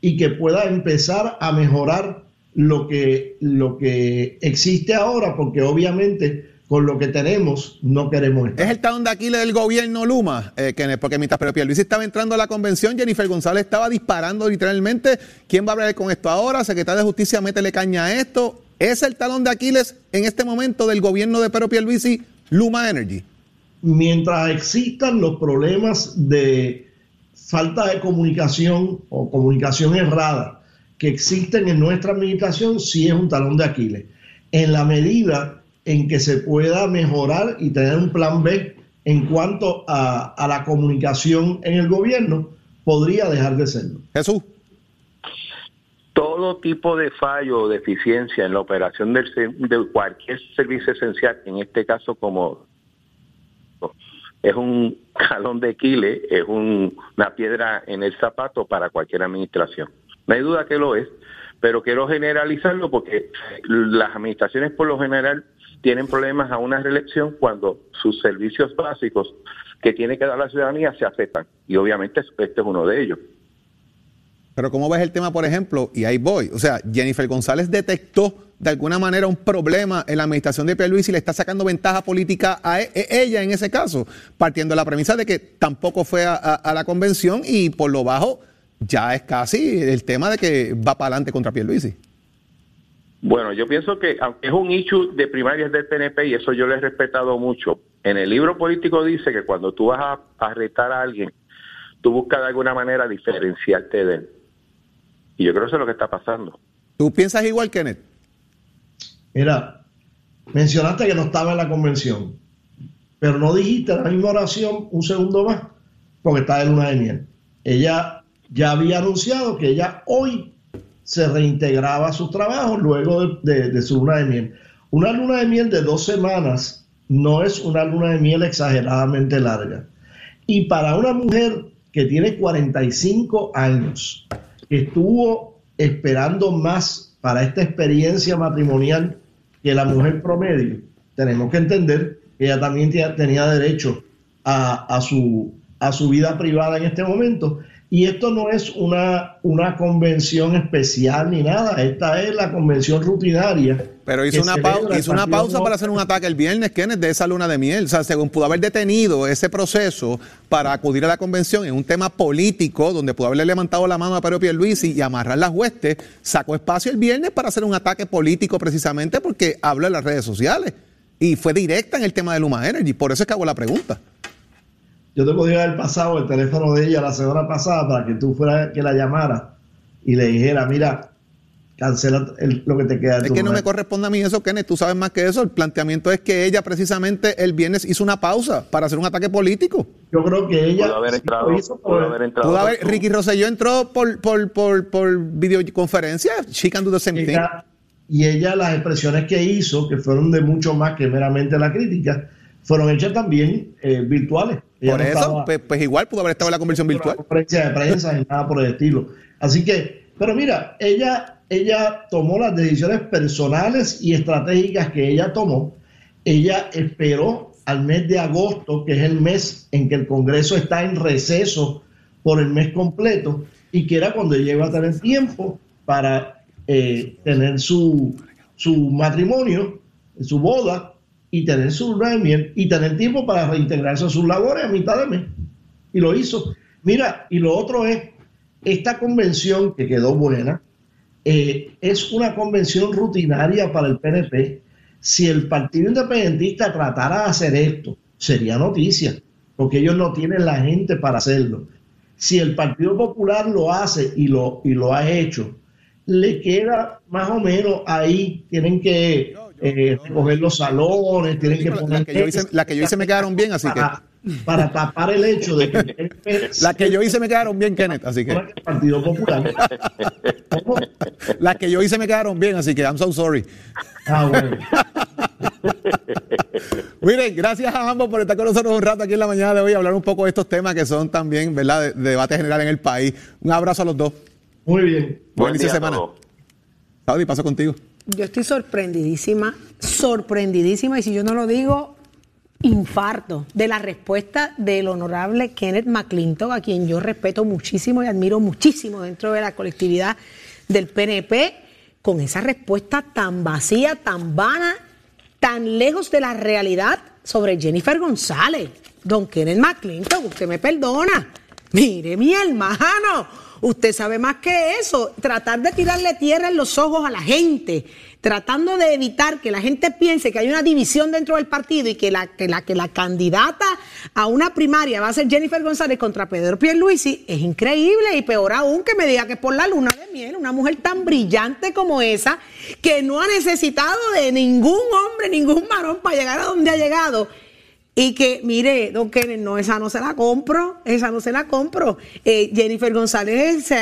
y que pueda empezar a mejorar lo que, lo que existe ahora, porque obviamente con lo que tenemos no queremos Es el talón de Aquiles del gobierno Luma, eh, porque mientras Pedro Luis estaba entrando a la convención, Jennifer González estaba disparando literalmente. ¿Quién va a hablar con esto ahora? Secretario de Justicia, métele caña a esto. ¿Es el talón de Aquiles en este momento del gobierno de Pedro Pierluisi Luma Energy? Mientras existan los problemas de falta de comunicación o comunicación errada que existen en nuestra administración sí es un talón de Aquiles. En la medida en que se pueda mejorar y tener un plan B en cuanto a, la comunicación en el gobierno, podría dejar de serlo. Jesús. Todo tipo de fallo o deficiencia en la operación del, de cualquier servicio esencial, en este caso como es un talón de Aquiles, es una piedra en el zapato para cualquier administración. No hay duda que lo es, pero quiero generalizarlo porque las administraciones por lo general tienen problemas a una reelección cuando sus servicios básicos que tiene que dar la ciudadanía se aceptan. Y obviamente este es uno de ellos. Pero ¿cómo ves el tema, por ejemplo? Y ahí voy. O sea, Jennifer González detectó de alguna manera un problema en la administración de Pierluisi y le está sacando ventaja política a e, e, ella en ese caso, partiendo de la premisa de que tampoco fue a, la convención y por lo bajo ya es casi el tema de que va para adelante contra Pierluisi. Bueno, yo pienso que aunque es un issue de primarias del PNP y eso yo le he respetado mucho, en el libro político dice que cuando tú vas a, a retar a alguien, tú buscas de alguna manera diferenciarte de él. Y yo creo que eso es lo que está pasando. ¿Tú piensas igual, Kenneth? Mira, mencionaste que no estaba en la convención, pero no dijiste la misma oración un segundo más, porque está de luna de miel. Ella ya había anunciado que ella hoy se reintegraba a sus trabajos luego de, su luna de miel. Una luna de miel de dos semanas no es una luna de miel exageradamente larga. Y para una mujer que tiene 45 años, estuvo esperando más para esta experiencia matrimonial que la mujer promedio, tenemos que entender que ella también tenía derecho a, su, a su vida privada en este momento. Y esto no es una, una convención especial ni nada, esta es la convención rutinaria pero hizo una, pausa, hizo una pausa para hacer un ataque el viernes, Kenneth, de esa luna de miel. O sea, según pudo haber detenido ese proceso para acudir a la convención en un tema político, donde pudo haberle levantado la mano a Pedro Pierluisi y amarrar las huestes, sacó espacio el viernes para hacer un ataque político precisamente porque habló en las redes sociales. Y fue directa en el tema de Luma Energy. Por eso es que hago la pregunta. Yo te podría haber pasado el teléfono de ella la semana pasada para que tú fueras que la llamara y le dijera, mira, cancela lo que te queda. Es que no me corresponde a mí eso, Kenneth, tú sabes más que eso. El planteamiento es que ella precisamente el viernes hizo una pausa para hacer un ataque político. Yo creo que ella... Pudo haber entrado. Pudo haber entrado Ricky Rosselló entró por, por, por, por videoconferencia. She can do the same thing. Y ella, las expresiones que hizo, que fueron de mucho más que meramente la crítica, fueron hechas también eh, virtuales. Por eso, pues, pues, igual pudo haber estado en la conversión virtual. Conferencia de prensa ni nada por el estilo. Así que, pero mira, ella ella tomó las decisiones personales y estratégicas que ella tomó. Ella esperó al mes de agosto, que es el mes en que el Congreso está en receso por el mes completo, y que era cuando ella iba a tener tiempo para eh, tener su, su matrimonio, su boda, y tener su miel, y tener tiempo para reintegrarse a sus labores a mitad de mes. Y lo hizo. Mira, y lo otro es, esta convención que quedó buena, eh, es una convención rutinaria para el PNP. Si el Partido Independentista tratara de hacer esto, sería noticia, porque ellos no tienen la gente para hacerlo. Si el Partido Popular lo hace y lo, y lo ha hecho, le queda más o menos ahí, tienen que eh, recoger los salones, tienen que poner... Las que, yo hice, la que yo hice me quedaron bien, así que para tapar el hecho de que las que yo hice me quedaron bien Kenneth así que Partido Popular las que yo hice me quedaron bien así que I'm so sorry ah bueno Miren, gracias a ambos por estar con nosotros un rato aquí en la mañana de hoy hablar un poco de estos temas que son también, ¿verdad?, de, debate general en el país. Un abrazo a los dos. Muy bien. Buen inicio de semana. Saudi, paso contigo. Yo estoy sorprendidísima, sorprendidísima, y si yo no lo digo, infarto de la respuesta del honorable Kenneth McClintock, a quien yo respeto muchísimo y admiro muchísimo dentro de la colectividad del PNP, con esa respuesta tan vacía, tan vana, tan lejos de la realidad sobre Jennifer González. Don Kenneth McClintock, usted me perdona. Mire, mi hermano, usted sabe más que eso. Tratar de tirarle tierra en los ojos a la gente tratando de evitar que la gente piense que hay una división dentro del partido y que la, que la, que la candidata a una primaria va a ser Jennifer González contra Pedro Pierluisi, es increíble y peor aún que me diga que es por la luna de miel, una mujer tan brillante como esa, que no ha necesitado de ningún hombre, ningún varón para llegar a donde ha llegado y que, mire, don Kenneth, no, esa no se la compro, esa no se la compro. Eh, Jennifer González,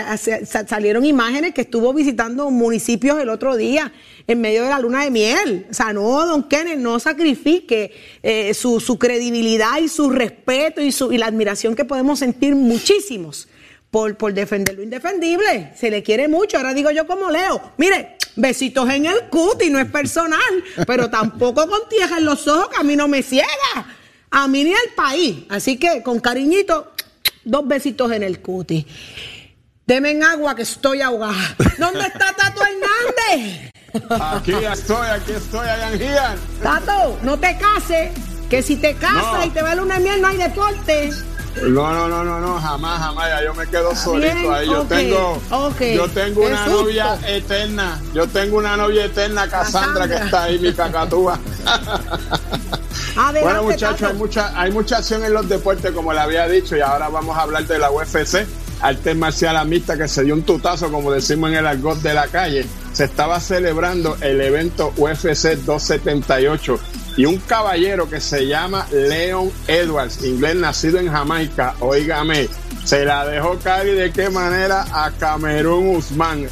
salieron imágenes que estuvo visitando municipios el otro día en medio de la luna de miel. O sea, no, don Kenneth, no sacrifique eh, su, credibilidad y su respeto y, su, y la admiración que podemos sentir muchísimos por, por defender lo indefendible. Se le quiere mucho. Ahora digo yo como Leo. Mire, besitos en el cuti, no es personal, pero tampoco con tierra en los ojos, que a mí no me ciega. A mí ni al país. Así que con cariñito, dos besitos en el cuti. Deme en agua que estoy ahogada. ¿Dónde está Tato Hernández? Aquí estoy, aquí estoy, allá Tato, no te cases, que si te casas y te va a luna de miel no hay deporte. No, no, no, no, no, jamás, jamás. Ya yo me quedo solito ahí. Yo tengo, yo tengo una novia eterna. Yo tengo una novia eterna, Cassandra, que está ahí, mi cacatúa. bueno, muchachos, hay mucha, hay mucha acción en los deportes, como le había dicho, y ahora vamos a hablar de la UFC, arte marcial amista que se dio un tutazo, como decimos en el argot de la calle. Se estaba celebrando el evento UFC 278 y un caballero que se llama Leon Edwards, inglés nacido en Jamaica, oígame, se la dejó caer y de qué manera a Camerún Usman.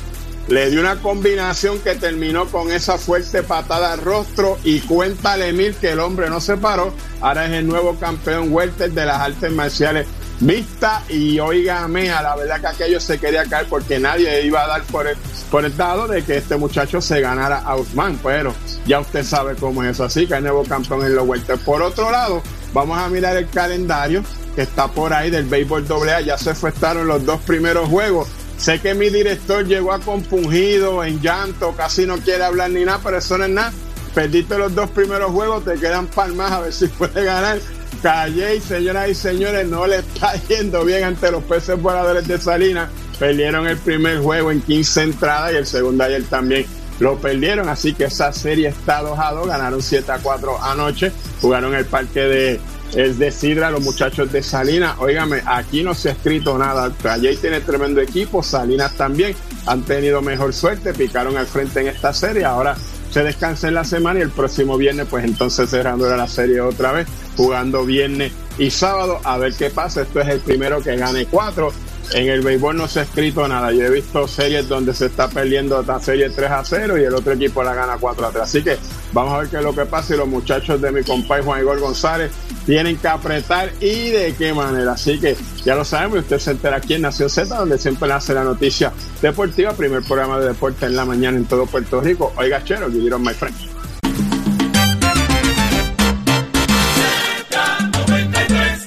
Le dio una combinación que terminó con esa fuerte patada al rostro y cuéntale mil que el hombre no se paró. Ahora es el nuevo campeón welter de las artes marciales vista y oígame, a la verdad que aquello se quería caer porque nadie iba a dar por el, por el dado de que este muchacho se ganara a Usman, pero ya usted sabe cómo es así que hay nuevo campeón en los vueltas. Por otro lado, vamos a mirar el calendario que está por ahí del béisbol AA, ya se fuestaron los dos primeros juegos. Sé que mi director llegó a compungido, en llanto, casi no quiere hablar ni nada, pero eso no es nada. Perdiste los dos primeros juegos, te quedan palmas a ver si puede ganar Calle, señoras y señores, no le está yendo bien ante los peces voladores de Salinas. Perdieron el primer juego en 15 entradas y el segundo ayer también lo perdieron. Así que esa serie está 2 a 2. Ganaron 7 a 4 anoche. Jugaron el parque de el de Sidra, los muchachos de Salinas. Óigame, aquí no se ha escrito nada. Calle tiene tremendo equipo. Salinas también han tenido mejor suerte. Picaron al frente en esta serie. Ahora se descansa en la semana y el próximo viernes, pues entonces cerrando la serie otra vez, jugando viernes y sábado, a ver qué pasa. Esto es el primero que gane cuatro. En el béisbol no se ha escrito nada. Yo he visto series donde se está perdiendo esta serie 3 a 0 y el otro equipo la gana 4 a 3. Así que vamos a ver qué es lo que pasa y los muchachos de mi compadre Juan Igor González tienen que apretar y de qué manera. Así que ya lo sabemos, usted se entera aquí en Nación Z, donde siempre hace la noticia deportiva, primer programa de deporte en la mañana en todo Puerto Rico. Oiga, chero, you my friend.